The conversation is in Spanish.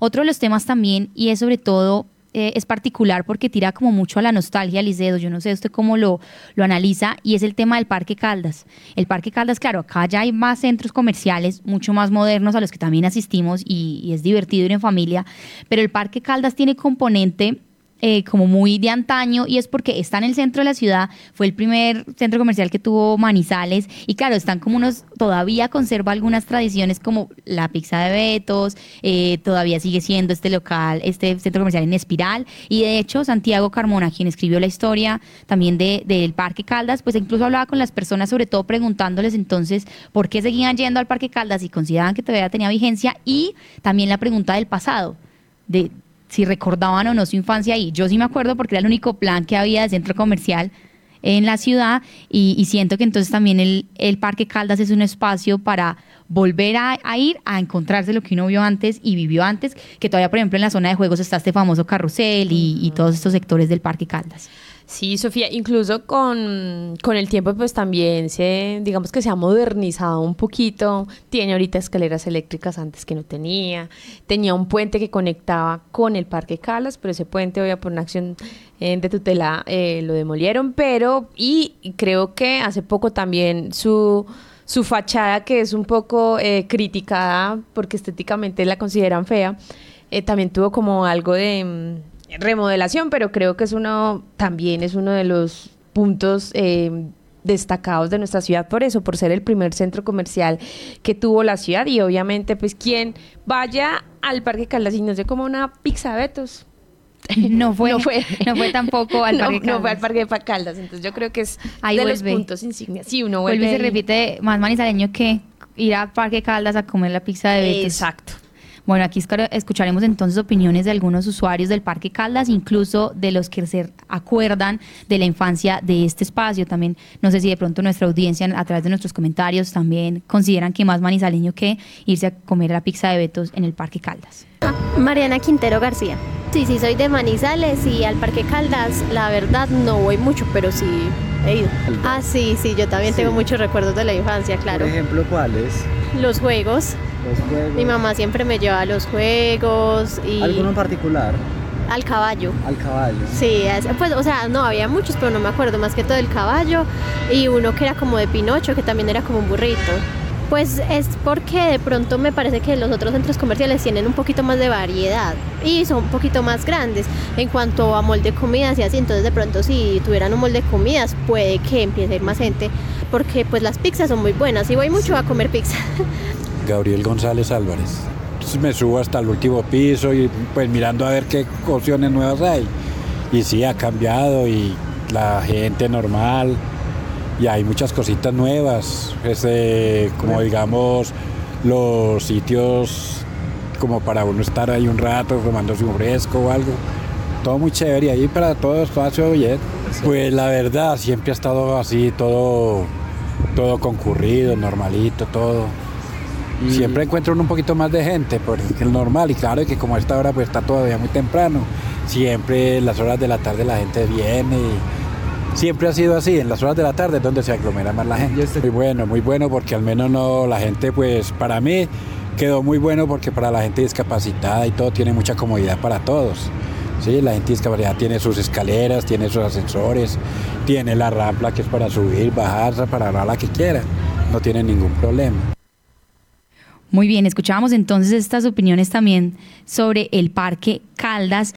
Otro de los temas también, y es sobre todo eh, es particular porque tira como mucho a la nostalgia, Licedo. Yo no sé usted cómo lo, lo analiza, y es el tema del Parque Caldas. El Parque Caldas, claro, acá ya hay más centros comerciales, mucho más modernos a los que también asistimos, y, y es divertido ir en familia, pero el Parque Caldas tiene componente eh, como muy de antaño y es porque está en el centro de la ciudad, fue el primer centro comercial que tuvo Manizales y claro, están como unos, todavía conserva algunas tradiciones como la pizza de Betos, eh, todavía sigue siendo este local, este centro comercial en Espiral y de hecho Santiago Carmona, quien escribió la historia también del Parque Caldas, pues incluso hablaba con las personas sobre todo preguntándoles entonces por qué seguían yendo al Parque Caldas y consideraban que todavía tenía vigencia y también la pregunta del pasado, de si recordaban o no su infancia ahí. Yo sí me acuerdo porque era el único plan que había de centro comercial en la ciudad y, siento que entonces también el, Parque Caldas es un espacio para volver a, ir a encontrarse lo que uno vio antes y vivió antes, que todavía por ejemplo en la zona de juegos está este famoso carrusel y, y todos estos sectores del Parque Caldas. Sí, Sofía, incluso con, el tiempo pues también se, digamos que se ha modernizado un poquito, tiene ahorita escaleras eléctricas antes que no tenía, tenía un puente que conectaba con el Parque Calas, pero ese puente hoy por una acción eh, de tutela eh, lo demolieron, pero y creo que hace poco también su su fachada que es un poco eh, criticada porque estéticamente la consideran fea, también tuvo como algo de mm, remodelación, pero creo que es uno, también es uno de los puntos eh, destacados de nuestra ciudad por eso, por ser el primer centro comercial que tuvo la ciudad y obviamente pues quien vaya al Parque Caldas y no se como una pizza Betos. No fue, no fue, no fue tampoco al Parque Caldas. No fue al Parque Caldas, entonces yo creo que es Ahí de los puntos insignias. Sí, uno vuelve. y se repite más manizaleño que ir al Parque Caldas a comer la pizza de Betos. Exacto. Bueno, aquí escucharemos entonces opiniones de algunos usuarios del Parque Caldas, incluso de los que se acuerdan de la infancia de este espacio. También no sé si de pronto nuestra audiencia a través de nuestros comentarios también consideran que más manizaleño que irse a comer la pizza de Betos en el Parque Caldas. Mariana Quintero García. Sí, sí, soy de Manizales y al Parque Caldas, la verdad no voy mucho, pero sí he ido. Ah, sí, sí, yo también tengo muchos recuerdos de la infancia, claro. Por ejemplo, ¿cuáles? Los juegos. Mi mamá siempre me lleva a los juegos y... ¿Alguno en particular? Al caballo. Al caballo. Sí, pues, o sea, no, había muchos, pero no me acuerdo más que todo el caballo y uno que era como de Pinocho, que también era como un burrito. Pues es porque de pronto me parece que los otros centros comerciales tienen un poquito más de variedad y son un poquito más grandes en cuanto a molde de comidas y así. Entonces de pronto si tuvieran un molde de comidas puede que empiece a ir más gente porque pues las pizzas son muy buenas y voy mucho a comer pizza. Gabriel González Álvarez. me subo hasta el último piso y pues mirando a ver qué opciones nuevas hay. Y sí, ha cambiado y la gente normal y hay muchas cositas nuevas. Este, como digamos, los sitios como para uno estar ahí un rato tomándose un fresco o algo. Todo muy chévere y ahí para todo espacio bien. Pues la verdad, siempre ha estado así, todo, todo concurrido, normalito, todo. Siempre encuentro un poquito más de gente, porque es normal, y claro que como a esta hora pues está todavía muy temprano, siempre en las horas de la tarde la gente viene y siempre ha sido así, en las horas de la tarde es donde se aglomera más la gente. Muy bueno, muy bueno porque al menos no la gente pues para mí quedó muy bueno porque para la gente discapacitada y todo tiene mucha comodidad para todos. Sí, la gente discapacitada tiene sus escaleras, tiene sus ascensores, tiene la rampa que es para subir, bajar, para la que quiera. No tiene ningún problema. Muy bien, escuchábamos entonces estas opiniones también sobre el Parque Caldas.